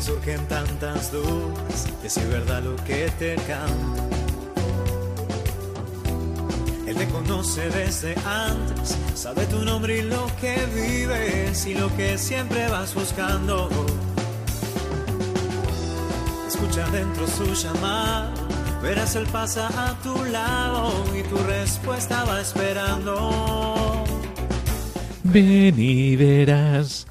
Surgen tantas dudas es verdad lo que te canta. Él te conoce desde antes, sabe tu nombre y lo que vives y lo que siempre vas buscando. Escucha dentro su llamada, verás él pasa a tu lado y tu respuesta va esperando. Ven y verás.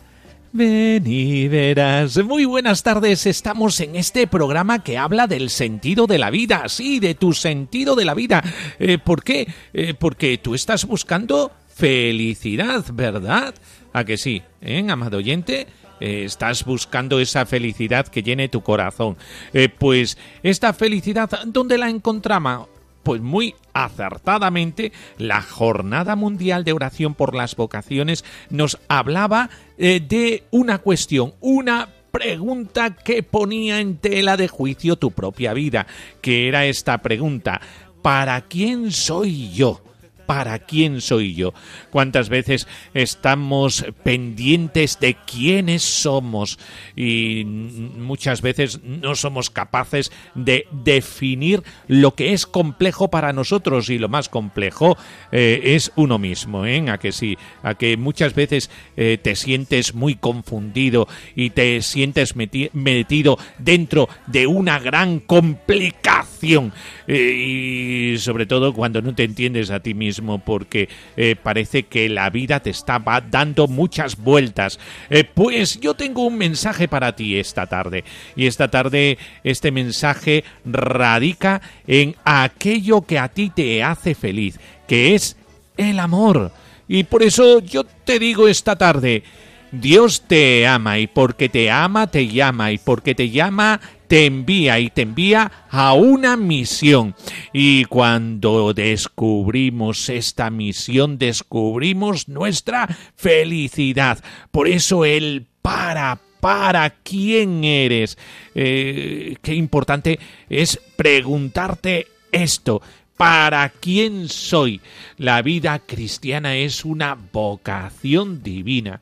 Ven y verás. Muy buenas tardes. Estamos en este programa que habla del sentido de la vida. Sí, de tu sentido de la vida. Eh, ¿Por qué? Eh, porque tú estás buscando felicidad, ¿verdad? ¿A que sí? ¿Eh, amado oyente? Eh, estás buscando esa felicidad que llene tu corazón. Eh, pues esta felicidad, ¿dónde la encontramos? Pues muy acertadamente, la Jornada Mundial de Oración por las Vocaciones nos hablaba eh, de una cuestión, una pregunta que ponía en tela de juicio tu propia vida, que era esta pregunta, ¿para quién soy yo? ¿Para quién soy yo? ¿Cuántas veces estamos pendientes de quiénes somos y muchas veces no somos capaces de definir lo que es complejo para nosotros y lo más complejo eh, es uno mismo, ¿eh? A que sí, a que muchas veces eh, te sientes muy confundido y te sientes meti metido dentro de una gran complicación eh, y sobre todo cuando no te entiendes a ti mismo porque eh, parece que la vida te estaba dando muchas vueltas. Eh, pues yo tengo un mensaje para ti esta tarde. Y esta tarde este mensaje radica en aquello que a ti te hace feliz, que es el amor. Y por eso yo te digo esta tarde, Dios te ama y porque te ama te llama y porque te llama te envía y te envía a una misión. Y cuando descubrimos esta misión, descubrimos nuestra felicidad. Por eso el para para quién eres. Eh, qué importante es preguntarte esto. ¿Para quién soy? La vida cristiana es una vocación divina.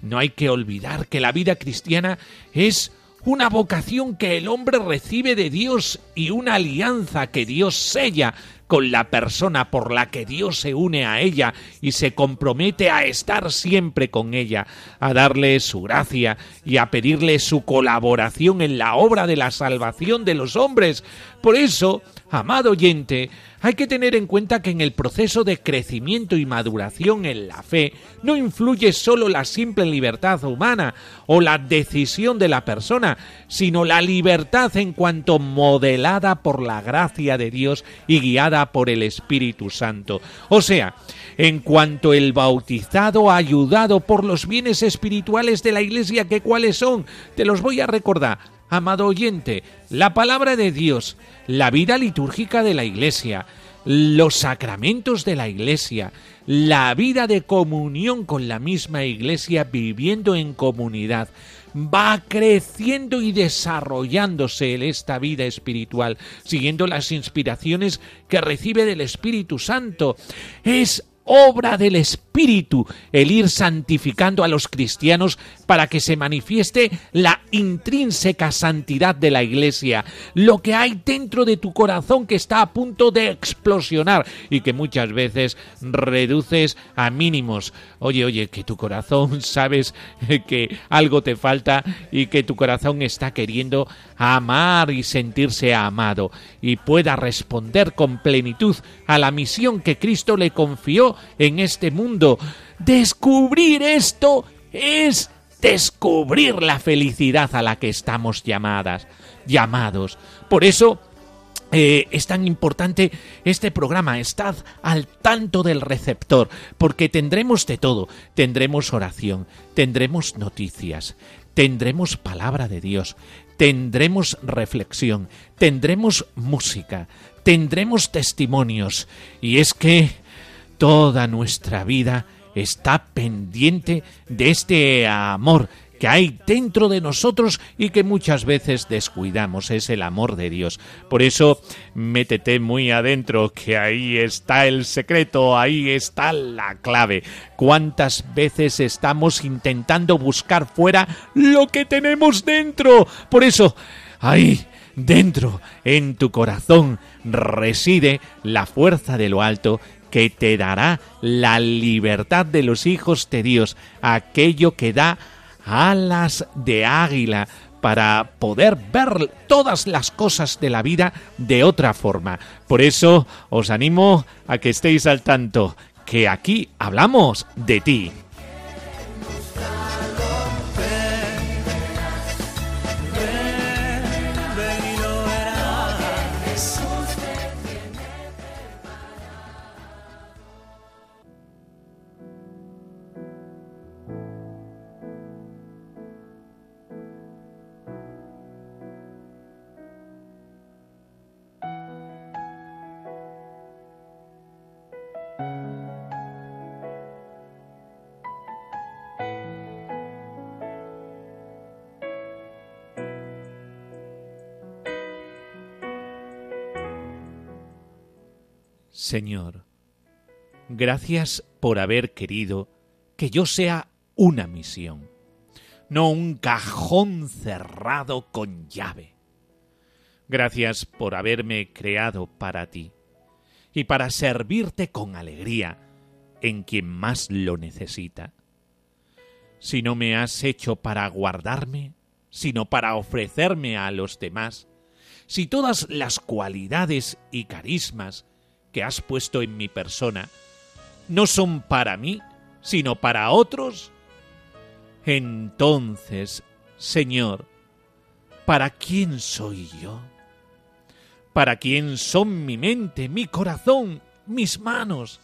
No hay que olvidar que la vida cristiana es una vocación que el hombre recibe de Dios y una alianza que Dios sella con la persona por la que Dios se une a ella y se compromete a estar siempre con ella, a darle su gracia y a pedirle su colaboración en la obra de la salvación de los hombres. Por eso, amado oyente, hay que tener en cuenta que en el proceso de crecimiento y maduración en la fe no influye solo la simple libertad humana o la decisión de la persona, sino la libertad en cuanto modelada por la gracia de Dios y guiada por el Espíritu Santo. O sea, en cuanto el bautizado ayudado por los bienes espirituales de la Iglesia, que cuáles son, te los voy a recordar amado oyente, la palabra de Dios, la vida litúrgica de la Iglesia, los sacramentos de la Iglesia, la vida de comunión con la misma Iglesia viviendo en comunidad, va creciendo y desarrollándose en esta vida espiritual, siguiendo las inspiraciones que recibe del Espíritu Santo. Es obra del Espíritu el ir santificando a los cristianos para que se manifieste la intrínseca santidad de la Iglesia, lo que hay dentro de tu corazón que está a punto de explosionar y que muchas veces reduces a mínimos. Oye, oye, que tu corazón sabes que algo te falta y que tu corazón está queriendo amar y sentirse amado y pueda responder con plenitud a la misión que Cristo le confió en este mundo. Descubrir esto es descubrir la felicidad a la que estamos llamadas, llamados. Por eso eh, es tan importante este programa. Estad al tanto del receptor, porque tendremos de todo. Tendremos oración, tendremos noticias, tendremos palabra de Dios, tendremos reflexión, tendremos música, tendremos testimonios. Y es que toda nuestra vida está pendiente de este amor que hay dentro de nosotros y que muchas veces descuidamos, es el amor de Dios. Por eso, métete muy adentro, que ahí está el secreto, ahí está la clave. ¿Cuántas veces estamos intentando buscar fuera lo que tenemos dentro? Por eso, ahí dentro, en tu corazón, reside la fuerza de lo alto que te dará la libertad de los hijos de Dios, aquello que da alas de águila para poder ver todas las cosas de la vida de otra forma. Por eso os animo a que estéis al tanto, que aquí hablamos de ti. Señor, gracias por haber querido que yo sea una misión, no un cajón cerrado con llave. Gracias por haberme creado para ti y para servirte con alegría en quien más lo necesita. Si no me has hecho para guardarme, sino para ofrecerme a los demás, si todas las cualidades y carismas que has puesto en mi persona no son para mí, sino para otros? Entonces, Señor, ¿para quién soy yo? ¿Para quién son mi mente, mi corazón, mis manos?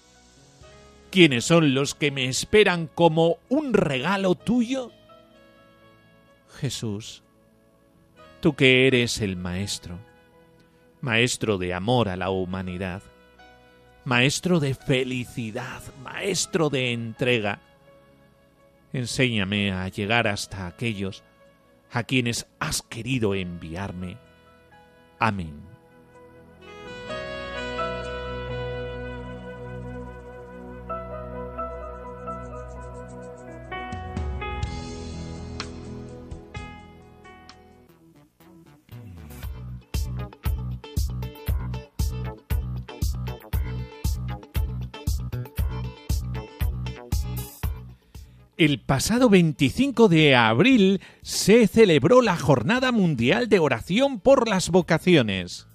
¿Quiénes son los que me esperan como un regalo tuyo? Jesús, tú que eres el Maestro, Maestro de amor a la humanidad, maestro de felicidad, maestro de entrega. Enséñame a llegar hasta aquellos a quienes has querido enviarme. Amén. El pasado 25 de abril se celebró la Jornada Mundial de Oración por las Vocaciones.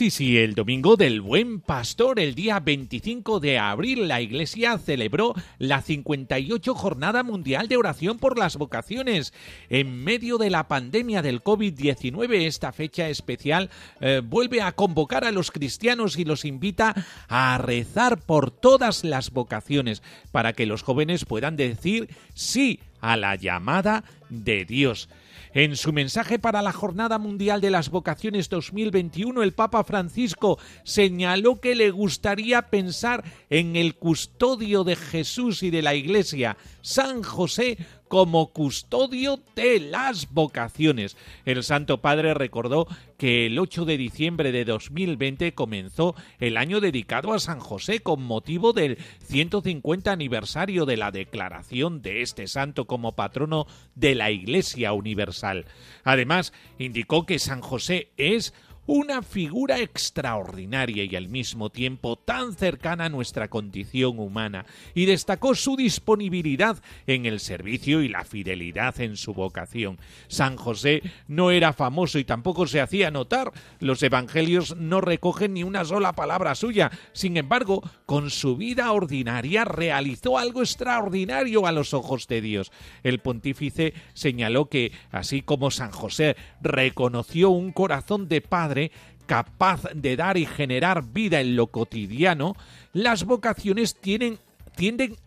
Sí, sí, el domingo del Buen Pastor, el día 25 de abril, la Iglesia celebró la 58 Jornada Mundial de Oración por las Vocaciones. En medio de la pandemia del COVID-19, esta fecha especial eh, vuelve a convocar a los cristianos y los invita a rezar por todas las vocaciones, para que los jóvenes puedan decir sí a la llamada de Dios. En su mensaje para la Jornada Mundial de las Vocaciones 2021, el Papa Francisco señaló que le gustaría pensar en el custodio de Jesús y de la Iglesia, San José, como custodio de las vocaciones. El Santo Padre recordó que el 8 de diciembre de 2020 comenzó el año dedicado a San José con motivo del 150 aniversario de la declaración de este santo como patrono de la Iglesia Universal. Además, indicó que San José es una figura extraordinaria y al mismo tiempo tan cercana a nuestra condición humana, y destacó su disponibilidad en el servicio y la fidelidad en su vocación. San José no era famoso y tampoco se hacía notar. Los evangelios no recogen ni una sola palabra suya. Sin embargo, con su vida ordinaria realizó algo extraordinario a los ojos de Dios. El pontífice señaló que, así como San José reconoció un corazón de padre, capaz de dar y generar vida en lo cotidiano, las vocaciones tienden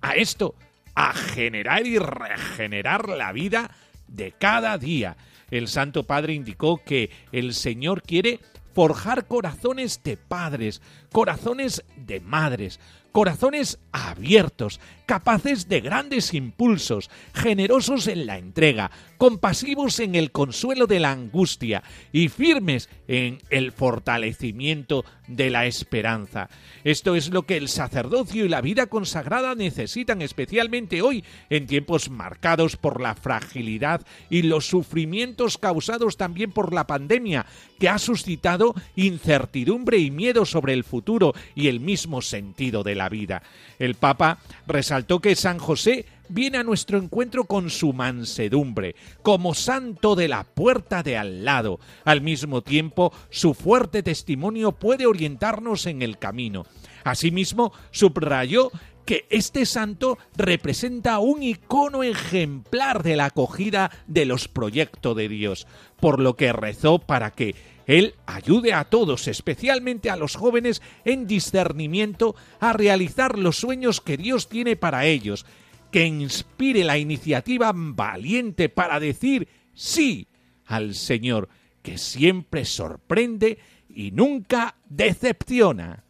a esto, a generar y regenerar la vida de cada día. El Santo Padre indicó que el Señor quiere forjar corazones de padres, corazones de madres, corazones abiertos, capaces de grandes impulsos, generosos en la entrega, compasivos en el consuelo de la angustia y firmes en el fortalecimiento de la esperanza. Esto es lo que el sacerdocio y la vida consagrada necesitan especialmente hoy, en tiempos marcados por la fragilidad y los sufrimientos causados también por la pandemia, que ha suscitado incertidumbre y miedo sobre el futuro y el mismo sentido de la vida. El Papa resaltó que San José viene a nuestro encuentro con su mansedumbre, como santo de la puerta de al lado. Al mismo tiempo, su fuerte testimonio puede orientarnos en el camino. Asimismo, subrayó que este santo representa un icono ejemplar de la acogida de los proyectos de Dios, por lo que rezó para que él ayude a todos, especialmente a los jóvenes, en discernimiento a realizar los sueños que Dios tiene para ellos, que inspire la iniciativa valiente para decir sí al Señor, que siempre sorprende y nunca decepciona.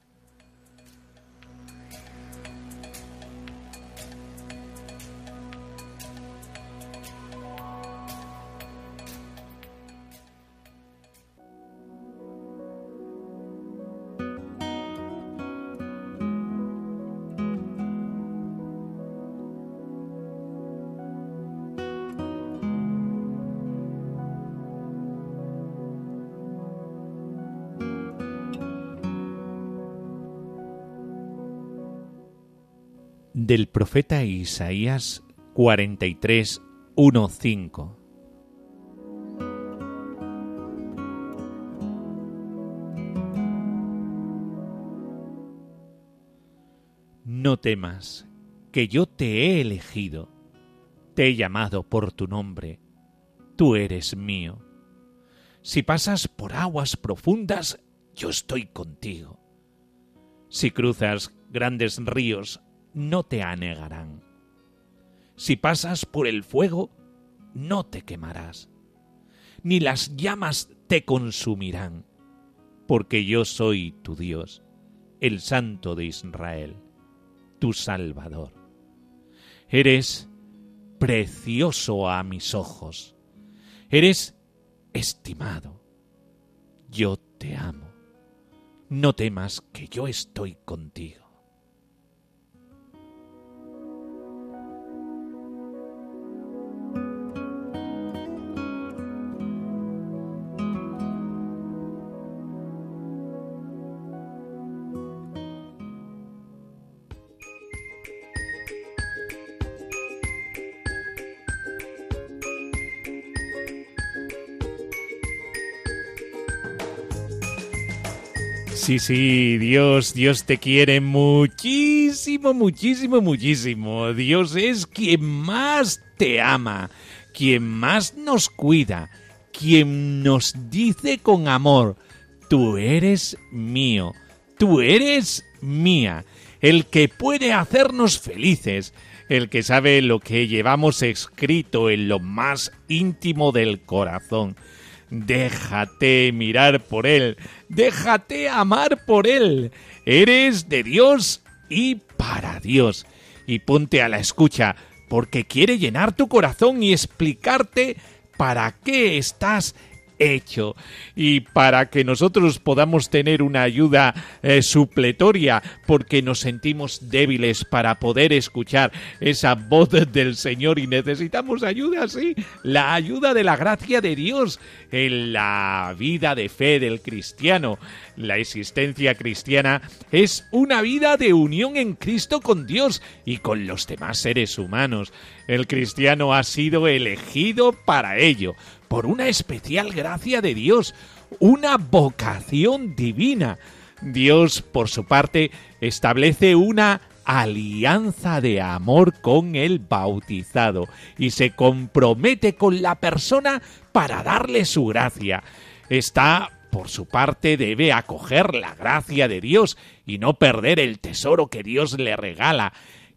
Del profeta Isaías 43, 1, 5. No temas, que yo te he elegido, te he llamado por tu nombre, tú eres mío. Si pasas por aguas profundas, yo estoy contigo. Si cruzas grandes ríos, no te anegarán. Si pasas por el fuego, no te quemarás, ni las llamas te consumirán, porque yo soy tu Dios, el Santo de Israel, tu Salvador. Eres precioso a mis ojos, eres estimado, yo te amo. No temas que yo estoy contigo. Sí, sí, Dios, Dios te quiere muchísimo, muchísimo, muchísimo. Dios es quien más te ama, quien más nos cuida, quien nos dice con amor, tú eres mío, tú eres mía, el que puede hacernos felices, el que sabe lo que llevamos escrito en lo más íntimo del corazón. Déjate mirar por Él, déjate amar por Él. Eres de Dios y para Dios. Y ponte a la escucha, porque quiere llenar tu corazón y explicarte para qué estás hecho. Y para que nosotros podamos tener una ayuda eh, supletoria, porque nos sentimos débiles para poder escuchar esa voz del Señor y necesitamos ayuda, sí, la ayuda de la gracia de Dios en la vida de fe del cristiano. La existencia cristiana es una vida de unión en Cristo con Dios y con los demás seres humanos. El cristiano ha sido elegido para ello, por una especial gracia de Dios, una vocación divina. Dios, por su parte, establece una alianza de amor con el bautizado y se compromete con la persona para darle su gracia. Está por su parte debe acoger la gracia de Dios y no perder el tesoro que Dios le regala.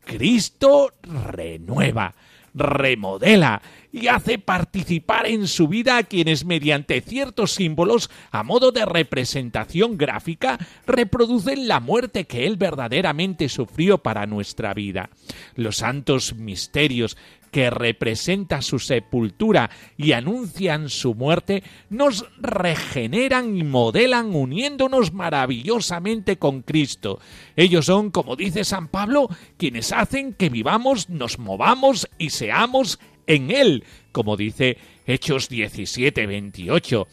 Cristo renueva, remodela y hace participar en su vida a quienes mediante ciertos símbolos, a modo de representación gráfica, reproducen la muerte que él verdaderamente sufrió para nuestra vida. Los santos misterios que representa su sepultura y anuncian su muerte, nos regeneran y modelan uniéndonos maravillosamente con Cristo. Ellos son, como dice San Pablo, quienes hacen que vivamos, nos movamos y seamos en Él, como dice Hechos 17, 28.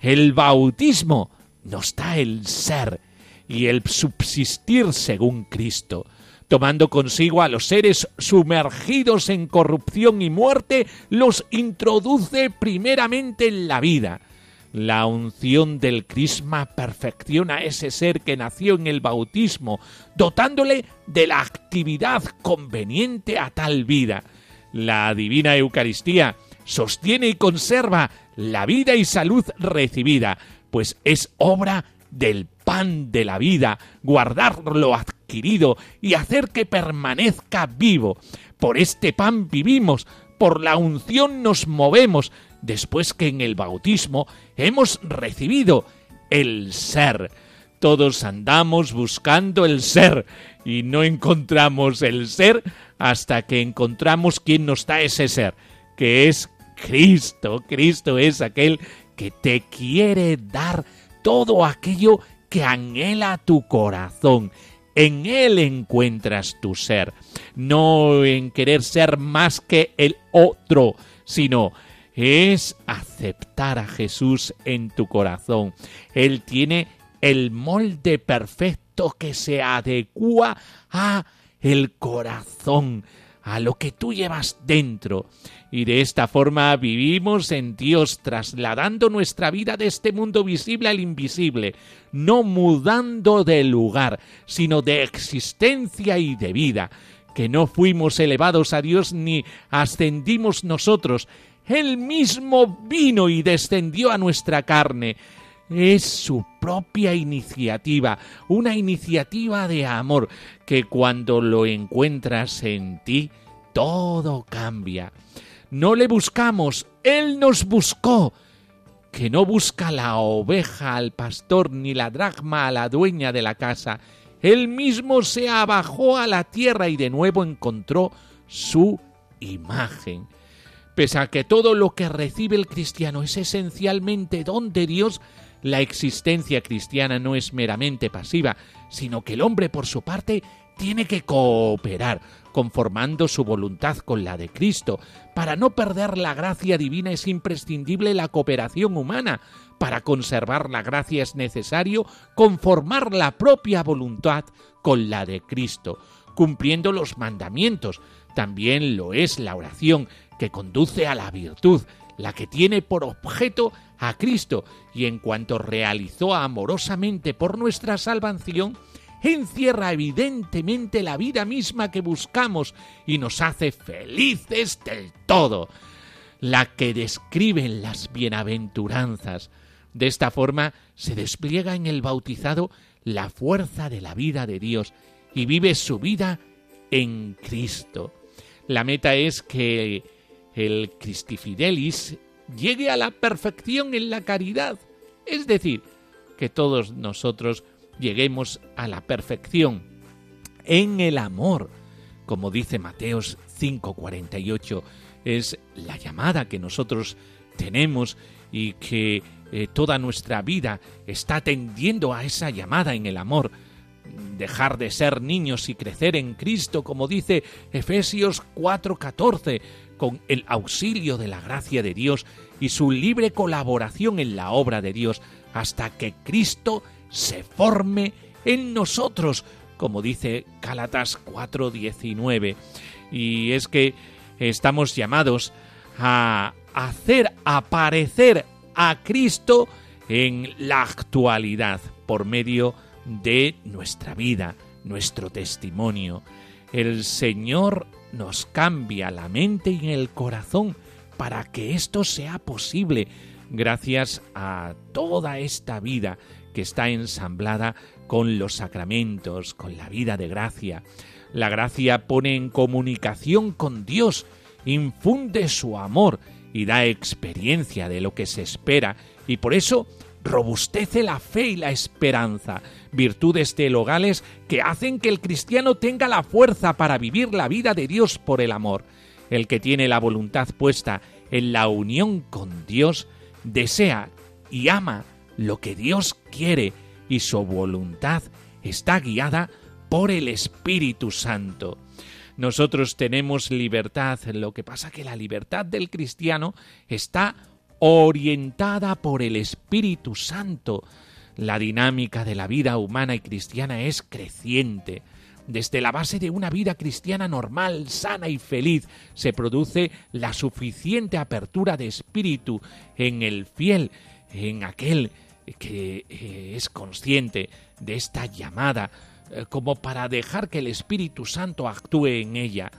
El bautismo nos da el ser y el subsistir según Cristo tomando consigo a los seres sumergidos en corrupción y muerte, los introduce primeramente en la vida. La unción del crisma perfecciona a ese ser que nació en el bautismo, dotándole de la actividad conveniente a tal vida. La divina Eucaristía sostiene y conserva la vida y salud recibida, pues es obra del pan de la vida, guardar lo adquirido y hacer que permanezca vivo. Por este pan vivimos, por la unción nos movemos, después que en el bautismo hemos recibido el ser. Todos andamos buscando el ser y no encontramos el ser hasta que encontramos quién nos da ese ser, que es Cristo. Cristo es aquel que te quiere dar todo aquello que anhela tu corazón. En Él encuentras tu ser, no en querer ser más que el otro, sino es aceptar a Jesús en tu corazón. Él tiene el molde perfecto que se adecua a el corazón, a lo que tú llevas dentro. Y de esta forma vivimos en Dios, trasladando nuestra vida de este mundo visible al invisible, no mudando de lugar, sino de existencia y de vida, que no fuimos elevados a Dios ni ascendimos nosotros, Él mismo vino y descendió a nuestra carne, es su propia iniciativa, una iniciativa de amor que cuando lo encuentras en ti, todo cambia. No le buscamos, Él nos buscó, que no busca la oveja al pastor ni la dracma a la dueña de la casa. Él mismo se abajó a la tierra y de nuevo encontró su imagen. Pese a que todo lo que recibe el cristiano es esencialmente don de Dios, la existencia cristiana no es meramente pasiva, sino que el hombre por su parte tiene que cooperar, conformando su voluntad con la de Cristo. Para no perder la gracia divina es imprescindible la cooperación humana. Para conservar la gracia es necesario conformar la propia voluntad con la de Cristo, cumpliendo los mandamientos. También lo es la oración, que conduce a la virtud, la que tiene por objeto a Cristo, y en cuanto realizó amorosamente por nuestra salvación, encierra evidentemente la vida misma que buscamos y nos hace felices del todo, la que describen las bienaventuranzas. De esta forma se despliega en el bautizado la fuerza de la vida de Dios y vive su vida en Cristo. La meta es que el Christifidelis llegue a la perfección en la caridad, es decir, que todos nosotros lleguemos a la perfección en el amor, como dice Mateos 5:48, es la llamada que nosotros tenemos y que eh, toda nuestra vida está tendiendo a esa llamada en el amor, dejar de ser niños y crecer en Cristo, como dice Efesios 4:14, con el auxilio de la gracia de Dios y su libre colaboración en la obra de Dios, hasta que Cristo se forme en nosotros, como dice Gálatas 4:19. Y es que estamos llamados a hacer aparecer a Cristo en la actualidad por medio de nuestra vida, nuestro testimonio. El Señor nos cambia la mente y el corazón para que esto sea posible gracias a toda esta vida que está ensamblada con los sacramentos, con la vida de gracia. La gracia pone en comunicación con Dios, infunde su amor y da experiencia de lo que se espera y por eso robustece la fe y la esperanza, virtudes teologales que hacen que el cristiano tenga la fuerza para vivir la vida de Dios por el amor. El que tiene la voluntad puesta en la unión con Dios, desea y ama lo que Dios quiere y su voluntad está guiada por el Espíritu Santo. Nosotros tenemos libertad, lo que pasa que la libertad del cristiano está orientada por el Espíritu Santo. La dinámica de la vida humana y cristiana es creciente. Desde la base de una vida cristiana normal, sana y feliz, se produce la suficiente apertura de espíritu en el fiel, en aquel que eh, es consciente de esta llamada, eh, como para dejar que el Espíritu Santo actúe en ella.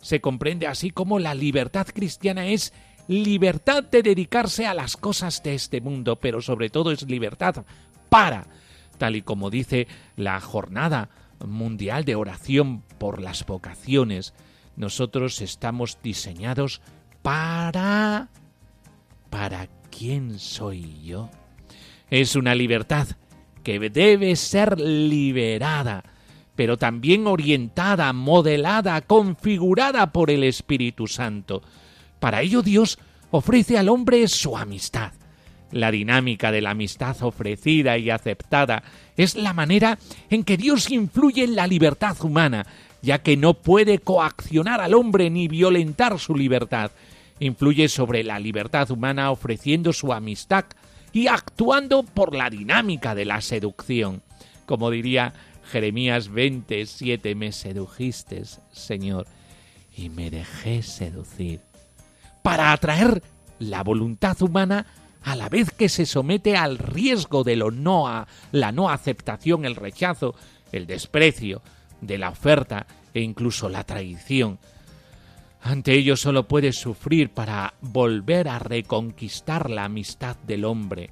Se comprende así como la libertad cristiana es libertad de dedicarse a las cosas de este mundo, pero sobre todo es libertad para, tal y como dice la jornada mundial de oración por las vocaciones, nosotros estamos diseñados para... ¿Para quién soy yo? Es una libertad que debe ser liberada, pero también orientada, modelada, configurada por el Espíritu Santo. Para ello Dios ofrece al hombre su amistad. La dinámica de la amistad ofrecida y aceptada es la manera en que Dios influye en la libertad humana, ya que no puede coaccionar al hombre ni violentar su libertad. Influye sobre la libertad humana ofreciendo su amistad y actuando por la dinámica de la seducción. Como diría Jeremías 27, me sedujiste, Señor, y me dejé seducir, para atraer la voluntad humana a la vez que se somete al riesgo de lo no a, la no aceptación, el rechazo, el desprecio de la oferta e incluso la traición. Ante ello solo puede sufrir para volver a reconquistar la amistad del hombre.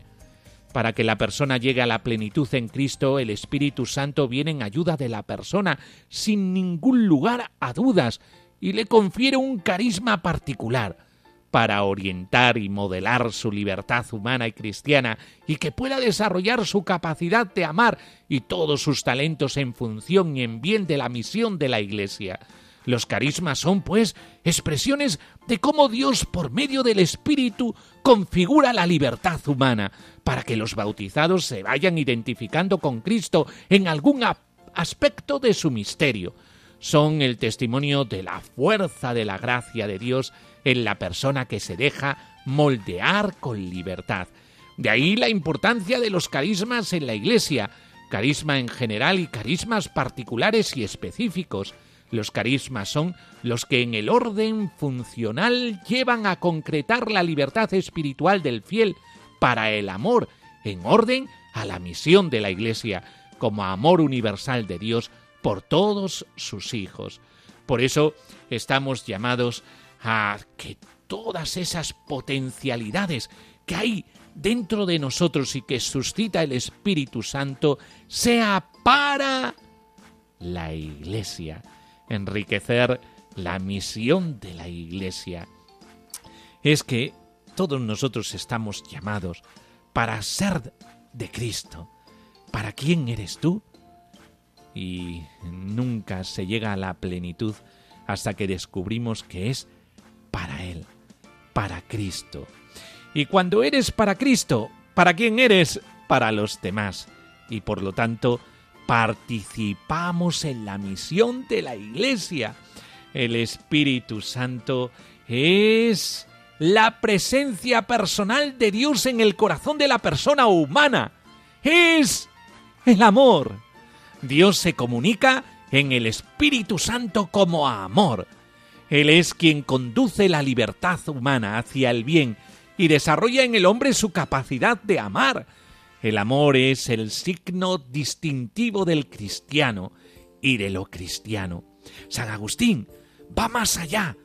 Para que la persona llegue a la plenitud en Cristo, el Espíritu Santo viene en ayuda de la persona, sin ningún lugar a dudas, y le confiere un carisma particular para orientar y modelar su libertad humana y cristiana y que pueda desarrollar su capacidad de amar y todos sus talentos en función y en bien de la misión de la Iglesia. Los carismas son, pues, expresiones de cómo Dios, por medio del Espíritu, configura la libertad humana, para que los bautizados se vayan identificando con Cristo en algún aspecto de su misterio. Son el testimonio de la fuerza de la gracia de Dios en la persona que se deja moldear con libertad. De ahí la importancia de los carismas en la Iglesia, carisma en general y carismas particulares y específicos. Los carismas son los que en el orden funcional llevan a concretar la libertad espiritual del fiel para el amor, en orden a la misión de la Iglesia, como amor universal de Dios por todos sus hijos. Por eso estamos llamados a que todas esas potencialidades que hay dentro de nosotros y que suscita el Espíritu Santo sea para la Iglesia enriquecer la misión de la Iglesia. Es que todos nosotros estamos llamados para ser de Cristo. ¿Para quién eres tú? Y nunca se llega a la plenitud hasta que descubrimos que es para Él, para Cristo. Y cuando eres para Cristo, ¿para quién eres? Para los demás. Y por lo tanto, participamos en la misión de la Iglesia. El Espíritu Santo es la presencia personal de Dios en el corazón de la persona humana. Es el amor. Dios se comunica en el Espíritu Santo como amor. Él es quien conduce la libertad humana hacia el bien y desarrolla en el hombre su capacidad de amar. El amor es el signo distintivo del cristiano y de lo cristiano. San Agustín va más allá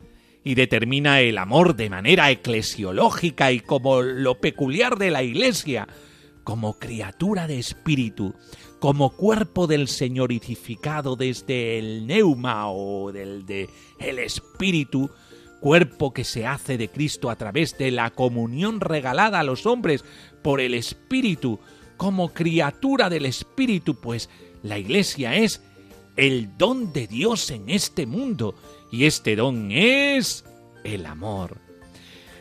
y determina el amor de manera eclesiológica y como lo peculiar de la Iglesia, como criatura de espíritu, como cuerpo del señorificado desde el neuma o del de el espíritu, cuerpo que se hace de Cristo a través de la comunión regalada a los hombres por el espíritu, como criatura del espíritu, pues la iglesia es el don de Dios en este mundo y este don es el amor.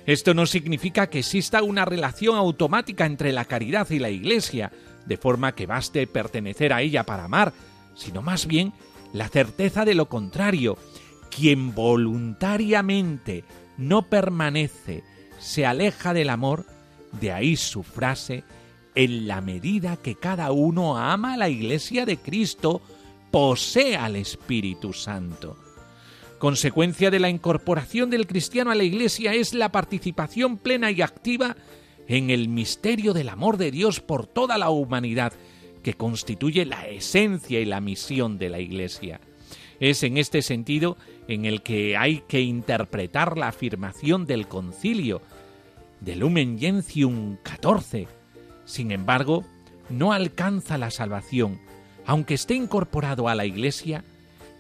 Esto no significa que exista una relación automática entre la caridad y la Iglesia, de forma que baste pertenecer a ella para amar, sino más bien la certeza de lo contrario. Quien voluntariamente no permanece, se aleja del amor, de ahí su frase, en la medida que cada uno ama a la Iglesia de Cristo, posee al Espíritu Santo. Consecuencia de la incorporación del cristiano a la Iglesia es la participación plena y activa en el misterio del amor de Dios por toda la humanidad, que constituye la esencia y la misión de la Iglesia. Es en este sentido en el que hay que interpretar la afirmación del concilio de Lumen Gentium 14. Sin embargo, no alcanza la salvación, aunque esté incorporado a la Iglesia,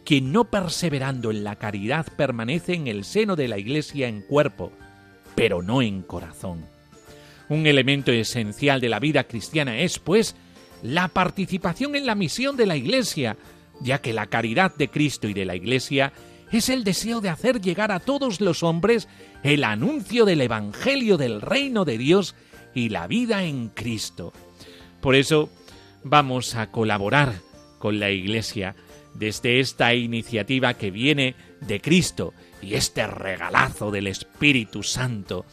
quien no perseverando en la caridad permanece en el seno de la Iglesia en cuerpo, pero no en corazón. Un elemento esencial de la vida cristiana es, pues, la participación en la misión de la Iglesia, ya que la caridad de Cristo y de la Iglesia es el deseo de hacer llegar a todos los hombres el anuncio del Evangelio del reino de Dios y la vida en Cristo. Por eso vamos a colaborar con la Iglesia desde esta iniciativa que viene de Cristo y este regalazo del Espíritu Santo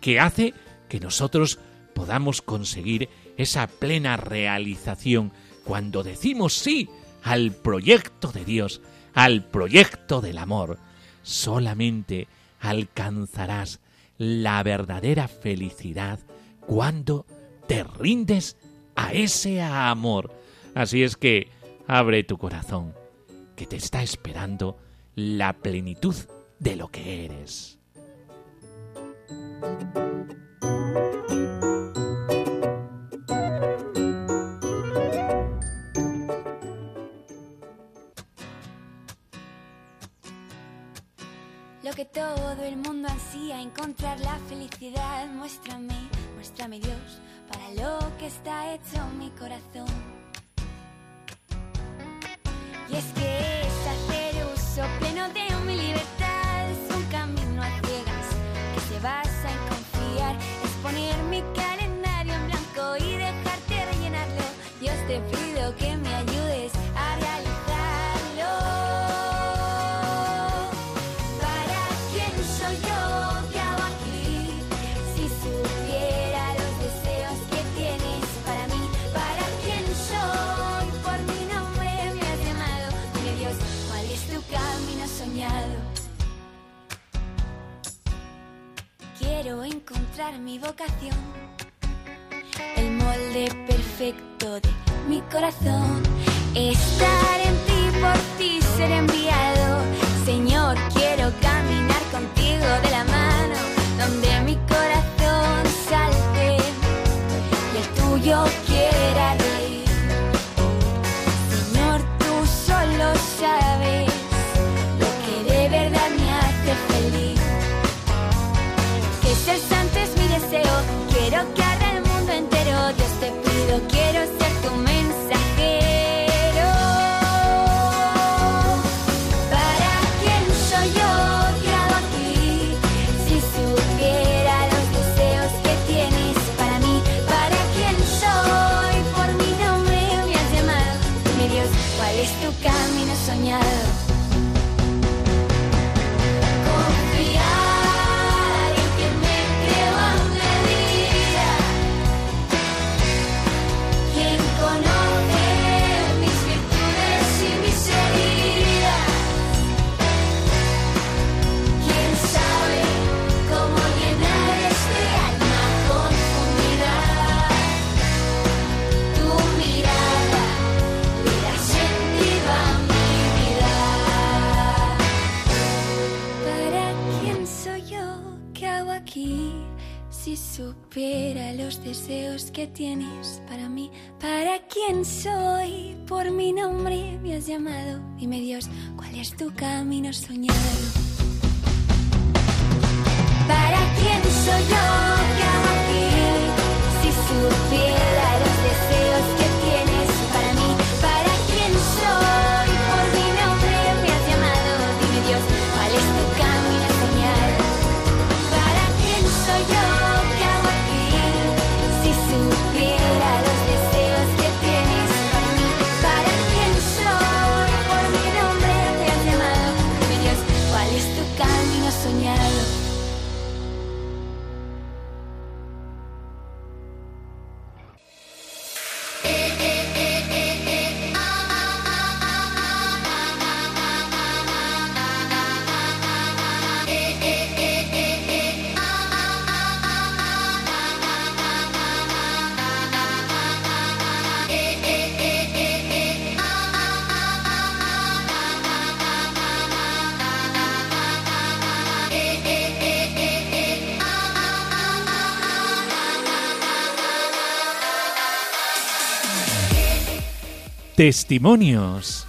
que hace que nosotros podamos conseguir esa plena realización cuando decimos sí al proyecto de Dios, al proyecto del amor. Solamente alcanzarás la verdadera felicidad cuando te rindes a ese amor. Así es que abre tu corazón que te está esperando la plenitud de lo que eres. Encontrar la felicidad. Muéstrame, muéstrame Dios, para lo que está hecho mi corazón. Y es que es hacer uso pleno de mi libertad, es un camino a ciegas que se basa en confiar, es poner mi calendario en blanco y dejarte rellenarlo. Dios te pido que me ayudes mi vocación, el molde perfecto de mi corazón. Estar en ti, por ti ser enviado. Señor, quiero caminar contigo de la mano, donde mi corazón salte y el tuyo quiera reír. Señor, tú solo sabes pido, quiero deseos que tienes para mí, ¿para quién soy? Por mi nombre me has llamado. Dime Dios, ¿cuál es tu camino soñado? ¿Para quién soy yo? ¿Qué hago aquí? Si supiera Testimonios.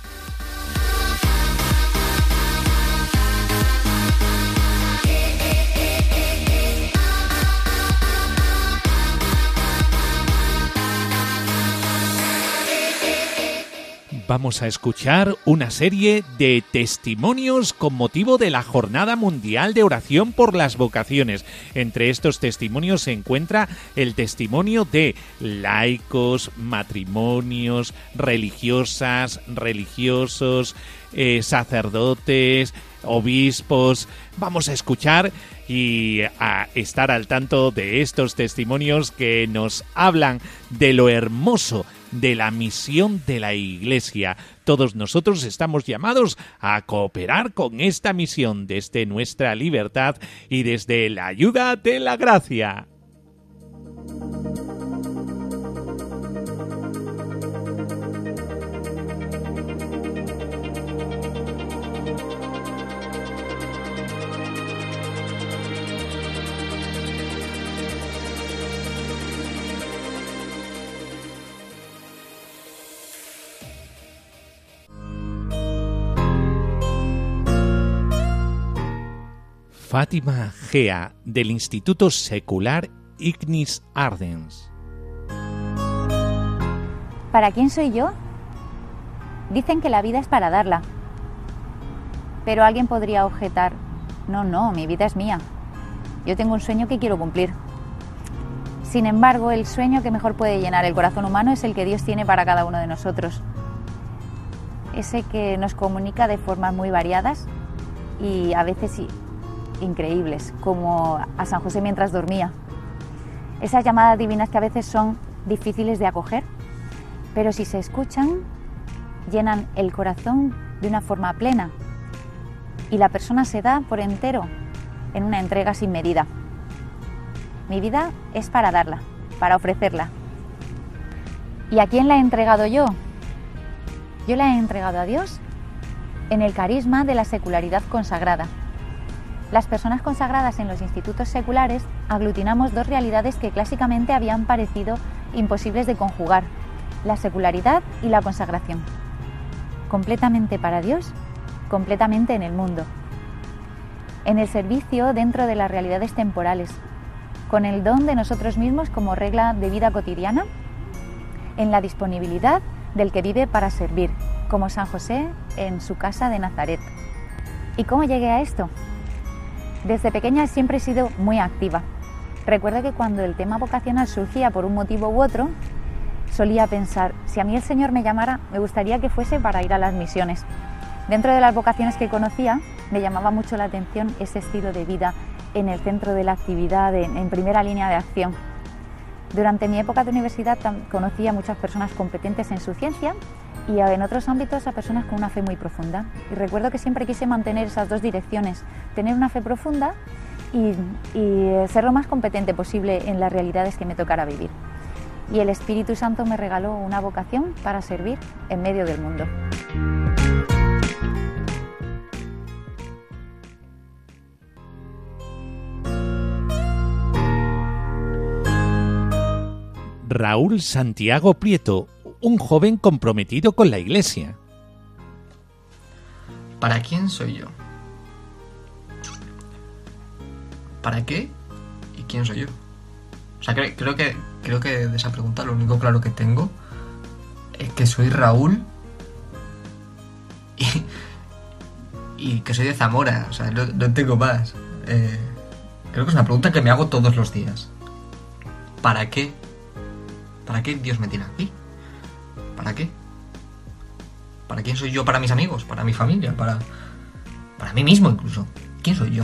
Vamos a escuchar una serie de testimonios con motivo de la Jornada Mundial de Oración por las Vocaciones. Entre estos testimonios se encuentra el testimonio de laicos, matrimonios, religiosas, religiosos, eh, sacerdotes, obispos. Vamos a escuchar y a estar al tanto de estos testimonios que nos hablan de lo hermoso de la misión de la Iglesia. Todos nosotros estamos llamados a cooperar con esta misión desde nuestra libertad y desde la ayuda de la gracia. Fátima Gea del Instituto Secular Ignis Ardens. ¿Para quién soy yo? Dicen que la vida es para darla. Pero alguien podría objetar, no, no, mi vida es mía. Yo tengo un sueño que quiero cumplir. Sin embargo, el sueño que mejor puede llenar el corazón humano es el que Dios tiene para cada uno de nosotros. Ese que nos comunica de formas muy variadas y a veces sí, increíbles, como a San José mientras dormía. Esas llamadas divinas que a veces son difíciles de acoger, pero si se escuchan, llenan el corazón de una forma plena y la persona se da por entero en una entrega sin medida. Mi vida es para darla, para ofrecerla. ¿Y a quién la he entregado yo? Yo la he entregado a Dios en el carisma de la secularidad consagrada. Las personas consagradas en los institutos seculares aglutinamos dos realidades que clásicamente habían parecido imposibles de conjugar, la secularidad y la consagración. Completamente para Dios, completamente en el mundo. En el servicio dentro de las realidades temporales, con el don de nosotros mismos como regla de vida cotidiana, en la disponibilidad del que vive para servir, como San José en su casa de Nazaret. ¿Y cómo llegué a esto? Desde pequeña siempre he sido muy activa. Recuerdo que cuando el tema vocacional surgía por un motivo u otro, solía pensar, si a mí el Señor me llamara, me gustaría que fuese para ir a las misiones. Dentro de las vocaciones que conocía, me llamaba mucho la atención ese estilo de vida en el centro de la actividad, en, primera línea de acción. Durante mi época de universidad conocí a muchas personas competentes en su ciencia y en otros ámbitos a personas con una fe muy profunda. Y recuerdo que siempre quise mantener esas dos direcciones, tener una fe profunda y, y ser lo más competente posible en las realidades que me tocara vivir. Y el Espíritu Santo me regaló una vocación para servir en medio del mundo. Raúl Santiago Prieto, un joven comprometido con la Iglesia. ¿Para quién soy yo? ¿Para qué? ¿Y quién soy yo? O sea, cre- creo que creo que de esa pregunta lo único claro que tengo es que soy Raúl y, que soy de Zamora. O sea, no, no tengo más. Eh, creo que es una pregunta que me hago todos los días. ¿Para qué? ¿Para qué Dios me tiene aquí? ¿Para qué? ¿Para quién soy yo para mis amigos? ¿Para mi familia? ¿Para, para mí mismo incluso? ¿Quién soy yo?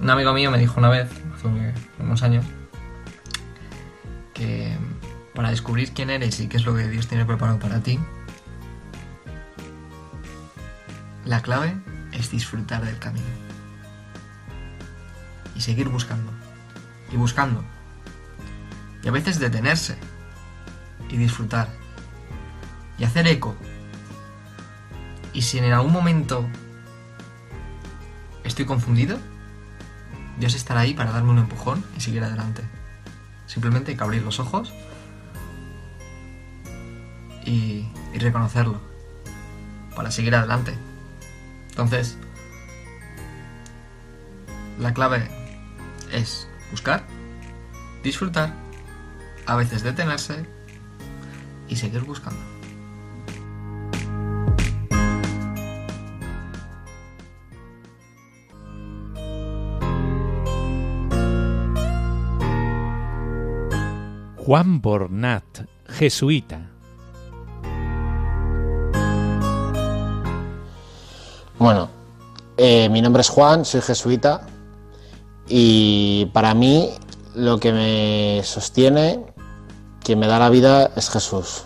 Un amigo mío me dijo una vez, hace unos años, que para descubrir quién eres y qué es lo que Dios tiene preparado para ti, la clave es disfrutar del camino. Y seguir buscando. Y buscando. Y a veces detenerse y disfrutar. Y hacer eco. Y si en algún momento estoy confundido, Dios estará ahí para darme un empujón y seguir adelante. Simplemente hay que abrir los ojos y, y reconocerlo para seguir adelante. Entonces, la clave es buscar, disfrutar, a veces detenerse y seguir buscando. Juan Bornat, jesuita. Bueno, eh, mi nombre es Juan, soy jesuita y para mí lo que me sostiene, quien me da la vida es Jesús.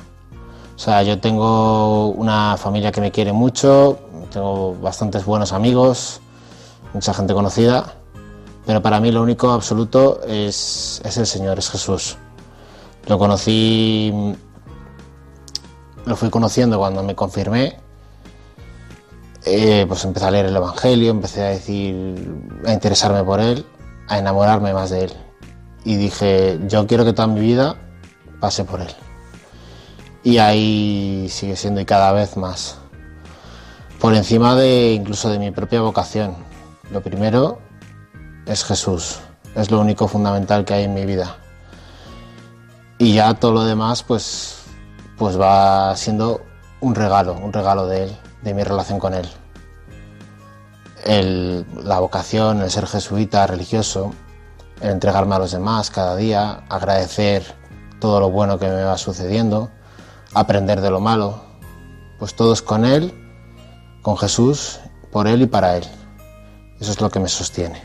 O sea, yo tengo una familia que me quiere mucho, tengo bastantes buenos amigos, mucha gente conocida, pero para mí lo único absoluto es, es el Señor, es Jesús. Lo conocí, lo fui conociendo cuando me confirmé eh, pues empecé a leer el Evangelio, empecé a decir, a interesarme por él, a enamorarme más de él. Y dije, yo quiero que toda mi vida pase por él. Y ahí sigue siendo y cada vez más. Por encima de incluso de mi propia vocación. Lo primero es Jesús. Es lo único fundamental que hay en mi vida. Y ya todo lo demás, pues, pues va siendo un regalo, un regalo de él de mi relación con Él. La vocación, el ser jesuita, religioso, el entregarme a los demás cada día, agradecer todo lo bueno que me va sucediendo, aprender de lo malo, pues todo es con Él, con Jesús, por Él y para Él. Eso es lo que me sostiene.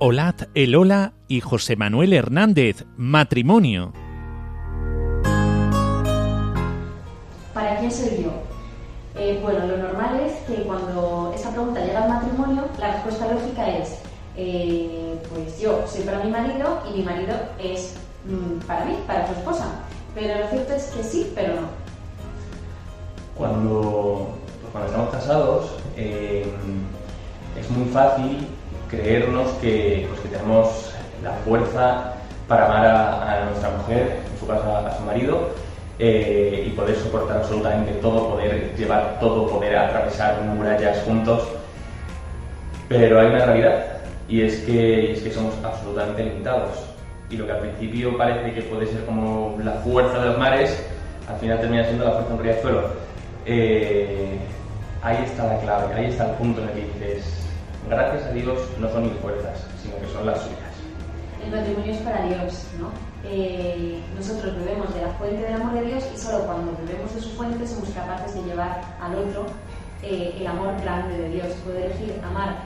Olat Elola y José Manuel Hernández, matrimonio. ¿Para quién soy yo? Eh, bueno, lo normal es que cuando esa pregunta llega al matrimonio, la respuesta lógica es, eh, pues yo soy para mi marido y mi marido es mm, para mí, para tu esposa. Pero lo cierto es que sí, pero no. Cuando, cuando estamos casados eh, es muy fácil creernos que, pues que tenemos la fuerza para amar a, nuestra mujer, en su caso a su marido, eh, y poder soportar absolutamente todo, poder llevar todo, poder atravesar murallas juntos. Pero hay una realidad, y es que, es que somos absolutamente limitados. Y lo que al principio parece que puede ser como la fuerza de los mares, al final termina siendo la fuerza de un riachuelo. eh, ahí está la clave, ahí está el punto en el que dices, gracias a Dios no son mis fuerzas, sino que son las suyas. El matrimonio es para Dios, ¿no? Eh, nosotros bebemos de la fuente del amor de Dios y solo cuando bebemos de su fuente somos capaces de llevar al otro eh, el amor grande de Dios. Puedo elegir amar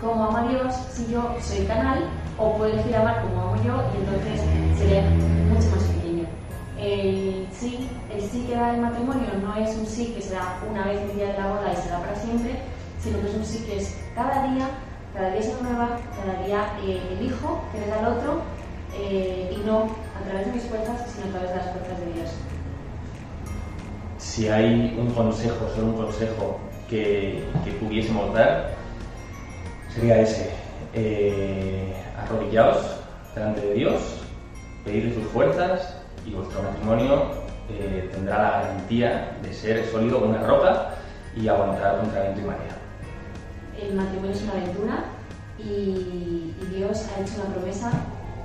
como ama Dios si yo soy canal o puedo elegir amar como amo yo y entonces sería mucho más pequeño. El sí, el sí que da el matrimonio no es un sí que se da una vez el día de la boda y se da para siempre, sino que es un sí que es cada día, cada día se renueva, cada día eh, elijo que le da al otro no a través de mis fuerzas, sino a través de las fuerzas de Dios. Si hay un consejo, solo un consejo que, que pudiésemos dar, sería ese. Eh, arrodillaos delante de Dios, pedirle sus fuerzas y vuestro matrimonio eh, tendrá la garantía de ser sólido como una roca y aguantar contra viento y marea. El matrimonio es una aventura y, y Dios ha hecho una promesa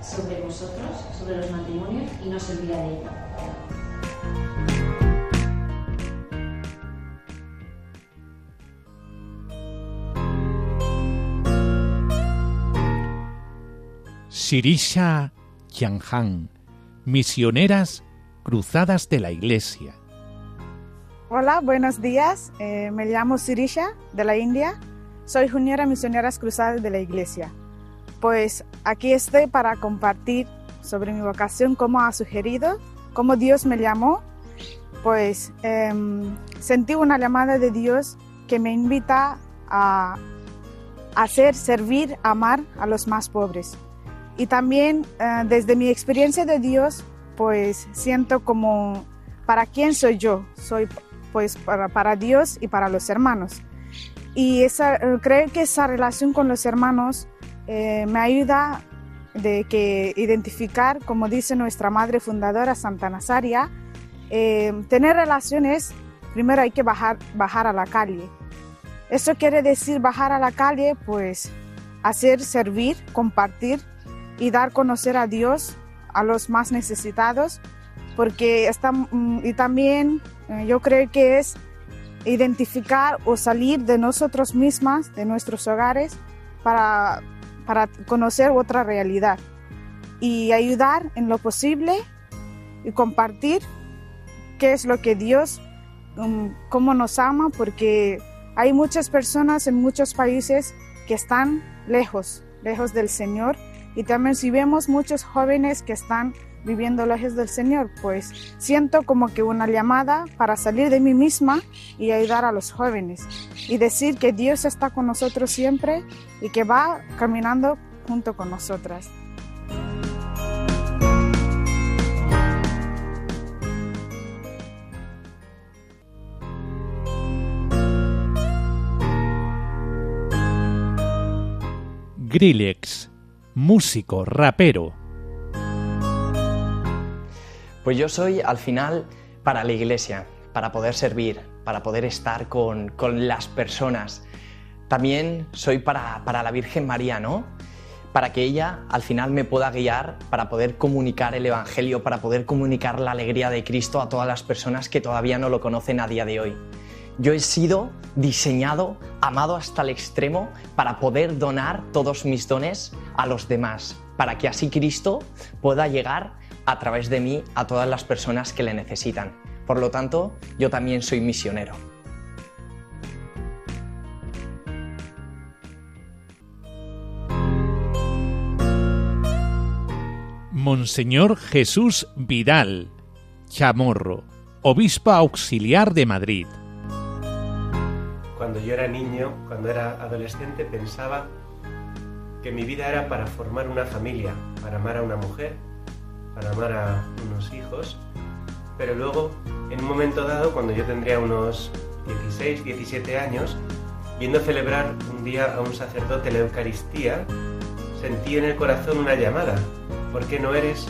sobre vosotros, sobre los matrimonios y no se olvida de ella. Sirisha Yanhan, misioneras cruzadas de la Iglesia. Hola, buenos días. Eh, me llamo Sirisha de la India. Soy juniora misioneras cruzadas de la Iglesia. Pues aquí estoy para compartir sobre mi vocación, cómo ha sugerido, cómo Dios me llamó. Pues em, sentí una llamada de Dios que me invita a hacer, servir, amar a los más pobres. Y también eh, desde mi experiencia de Dios, pues siento como, ¿para quién soy yo? Soy pues para, para Dios y para los hermanos. Y esa, creo que esa relación con los hermanos eh, me ayuda de que identificar, como dice nuestra madre fundadora Santa Nazaria, eh, tener relaciones, primero hay que bajar, bajar a la calle. Eso quiere decir bajar a la calle, pues hacer, servir, compartir y dar conocer a Dios a los más necesitados, porque está, mm, y también eh, yo creo que es identificar o salir de nosotros mismas, de nuestros hogares, para, para conocer otra realidad y ayudar en lo posible y compartir qué es lo que Dios, um, cómo nos ama, porque hay muchas personas en muchos países que están lejos, lejos del Señor. Y también si vemos muchos jóvenes que están viviendo lejos del Señor, pues siento como que una llamada para salir de mí misma y ayudar a los jóvenes y decir que Dios está con nosotros siempre y que va caminando junto con nosotras. Grillex, músico, rapero. Pues yo soy al final para la iglesia, para poder servir, para poder estar con, con las personas. También soy para, para la Virgen María, ¿no? Para que ella al final me pueda guiar, para poder comunicar el Evangelio, para poder comunicar la alegría de Cristo a todas las personas que todavía no lo conocen a día de hoy. Yo he sido diseñado, amado hasta el extremo para poder donar todos mis dones a los demás, para que así Cristo pueda llegar a través de mí a todas las personas que le necesitan. Por lo tanto, yo también soy misionero. Monseñor Jesús Vidal, Chamorro, obispo auxiliar de Madrid. Cuando yo era niño, cuando era adolescente, pensaba que mi vida era para formar una familia, para amar a una mujer, para amar a unos hijos, pero luego, en un momento dado, cuando yo tendría unos 16, 17 años, viendo celebrar un día a un sacerdote la Eucaristía, sentí en el corazón una llamada, ¿por qué no eres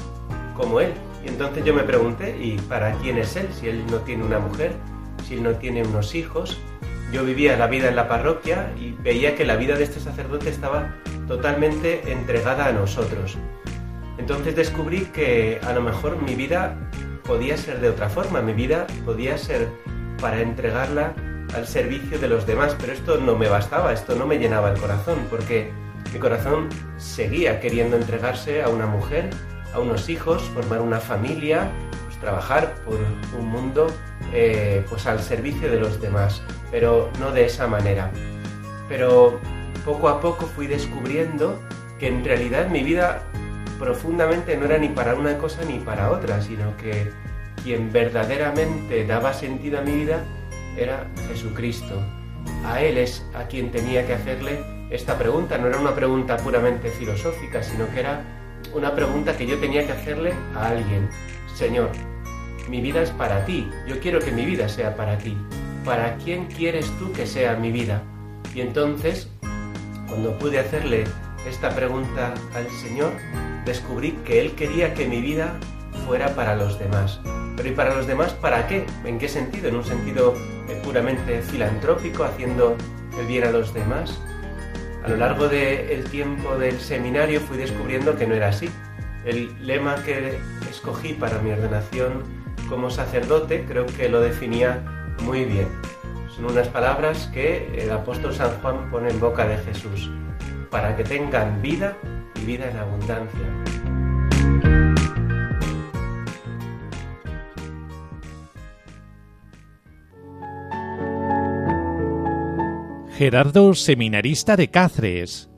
como él? Y entonces yo me pregunté, ¿y para quién es él? Si él no tiene una mujer, si él no tiene unos hijos. Yo vivía la vida en la parroquia y veía que la vida de este sacerdote estaba totalmente entregada a nosotros. Entonces descubrí que a lo mejor mi vida podía ser de otra forma, mi vida podía ser para entregarla al servicio de los demás, pero esto no me bastaba, esto no me llenaba el corazón, porque mi corazón seguía queriendo entregarse a una mujer, a unos hijos, formar una familia, pues trabajar por un mundo eh, pues al servicio de los demás, pero no de esa manera. Pero poco a poco fui descubriendo que en realidad mi vida profundamente no era ni para una cosa ni para otra, sino que quien verdaderamente daba sentido a mi vida era Jesucristo. A Él es a quien tenía que hacerle esta pregunta. No era una pregunta puramente filosófica, sino que era una pregunta que yo tenía que hacerle a alguien. Señor, mi vida es para ti. Yo quiero que mi vida sea para ti. ¿Para quién quieres tú que sea mi vida? Y entonces, cuando pude hacerle esta pregunta al Señor, descubrí que Él quería que mi vida fuera para los demás. Pero ¿y para los demás para qué? ¿En qué sentido? ¿En un sentido eh, puramente filantrópico, haciendo el bien a los demás? A lo largo del tiempo del seminario fui descubriendo que no era así. El lema que escogí para mi ordenación como sacerdote creo que lo definía muy bien. Son unas palabras que el apóstol San Juan pone en boca de Jesús, para que tengan vida y vida en abundancia. Gerardo, seminarista de Cáceres.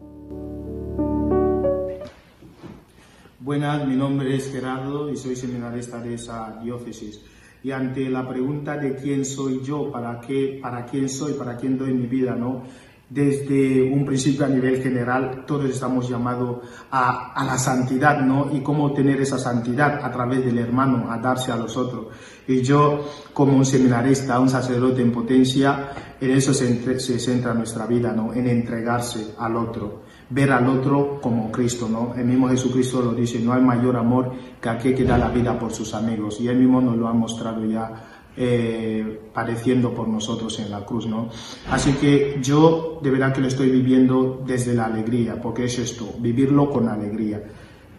Buenas, mi nombre es Gerardo y soy seminarista de esa diócesis. Y ante la pregunta de quién soy yo, para qué, para quién soy, para quién doy mi vida, ¿no? Desde un principio a nivel general, todos estamos llamados a, a la santidad, ¿no? Y cómo tener esa santidad a través del hermano, a darse a los otros. Y yo, como un seminarista, un sacerdote en potencia, en eso se, entre- se centra nuestra vida, ¿no? En entregarse al otro, ver al otro como Cristo, ¿no? El mismo Jesucristo lo dice, no hay mayor amor que aquel que da la vida por sus amigos. Y él mismo nos lo ha mostrado ya eh, padeciendo por nosotros en la cruz, ¿no? Así que yo de verdad que lo estoy viviendo desde la alegría, porque es esto, vivirlo con alegría.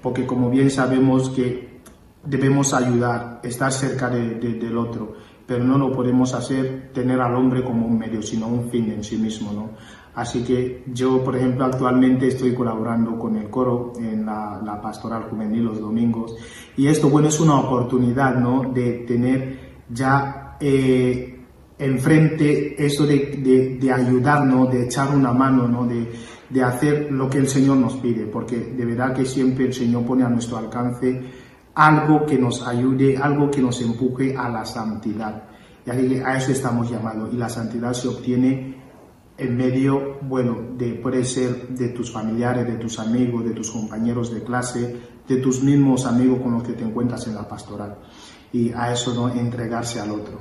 Porque como bien sabemos que debemos ayudar, estar cerca de- de- del otro, pero no lo podemos hacer tener al hombre como un medio, sino un fin en sí mismo, ¿no? Así que yo, por ejemplo, actualmente estoy colaborando con el coro en la, la pastoral juvenil los domingos y esto, bueno, es una oportunidad, ¿no? De tener ya eh, enfrente eso de, de, ayudarnos, de echar una mano, ¿no? De, de hacer lo que el Señor nos pide, porque de verdad que siempre el Señor pone a nuestro alcance algo que nos ayude, algo que nos empuje a la santidad. Y a eso estamos llamados. Y la santidad se obtiene en medio, bueno, de, puede ser de tus familiares, de tus amigos, de tus compañeros de clase, de tus mismos amigos con los que te encuentras en la pastoral. Y a eso no entregarse al otro.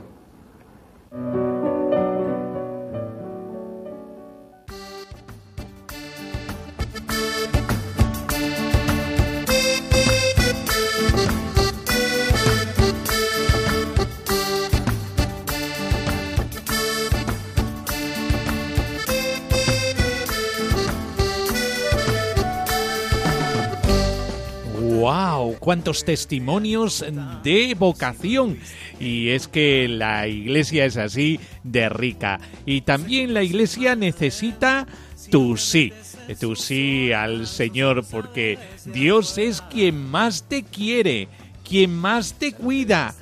¡Wow! ¡Cuántos testimonios de vocación! Y es que la iglesia es así de rica. Y también la iglesia necesita tu sí. Tu sí al Señor, porque Dios es quien más te quiere, quien más te cuida,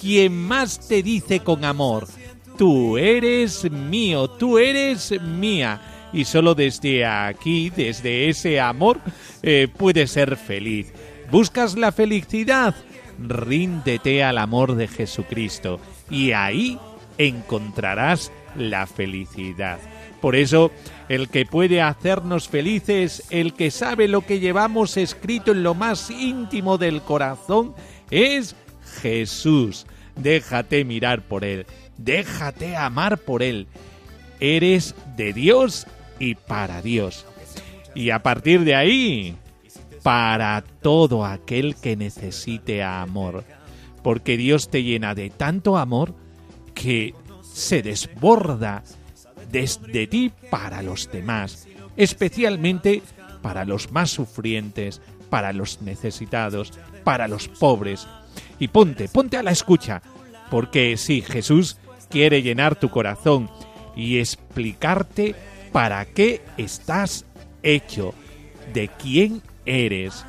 quien más te dice con amor. Tú eres mío, tú eres mía. Y solo desde aquí, desde ese amor, eh, puedes ser feliz. ¿Buscas la felicidad? Ríndete al amor de Jesucristo y ahí encontrarás la felicidad. Por eso, el que puede hacernos felices, el que sabe lo que llevamos escrito en lo más íntimo del corazón, es Jesús. Déjate mirar por Él, déjate amar por Él. Eres de Dios y para Dios. Y a partir de ahí, para todo aquel que necesite amor. Porque Dios te llena de tanto amor que se desborda desde ti para los demás, especialmente para los más sufrientes, para los necesitados, para los pobres. Y ponte, ponte a la escucha, porque sí, Jesús quiere llenar tu corazón y explicarte para qué estás hecho, de quién eres.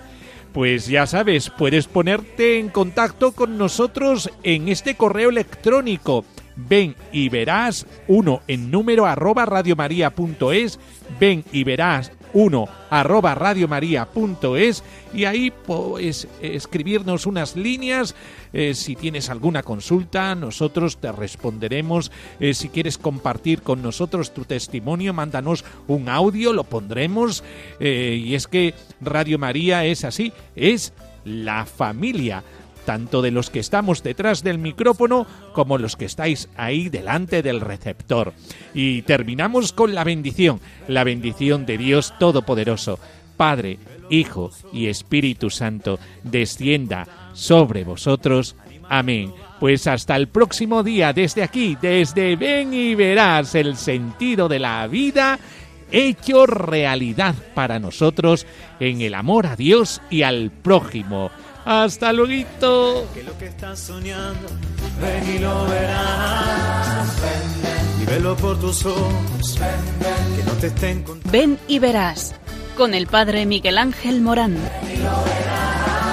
Pues ya sabes, puedes ponerte en contacto con nosotros en este correo electrónico. Ven y verás uno en número arroba radiomaria.es. Ven y verás uno arroba radiomaria.es y ahí puedes escribirnos unas líneas. Eh, si tienes alguna consulta, nosotros te responderemos. Eh, si quieres compartir con nosotros tu testimonio, mándanos un audio, lo pondremos. Eh, y es que Radio María es así, es la familia tanto de los que estamos detrás del micrófono como los que estáis ahí delante del receptor. Y terminamos con la bendición, la bendición de Dios Todopoderoso, Padre, Hijo y Espíritu Santo, descienda sobre vosotros. Amén. Pues hasta el próximo día, desde aquí, desde Ven y verás el sentido de la vida hecho realidad para nosotros en el amor a Dios y al prójimo. Hasta luego. Que lo que estás soñando, ven y lo verás. Y velo por tus ojos, que no te estén contando. Ven y verás con el padre Miguel Ángel Morán. Ven y lo verás.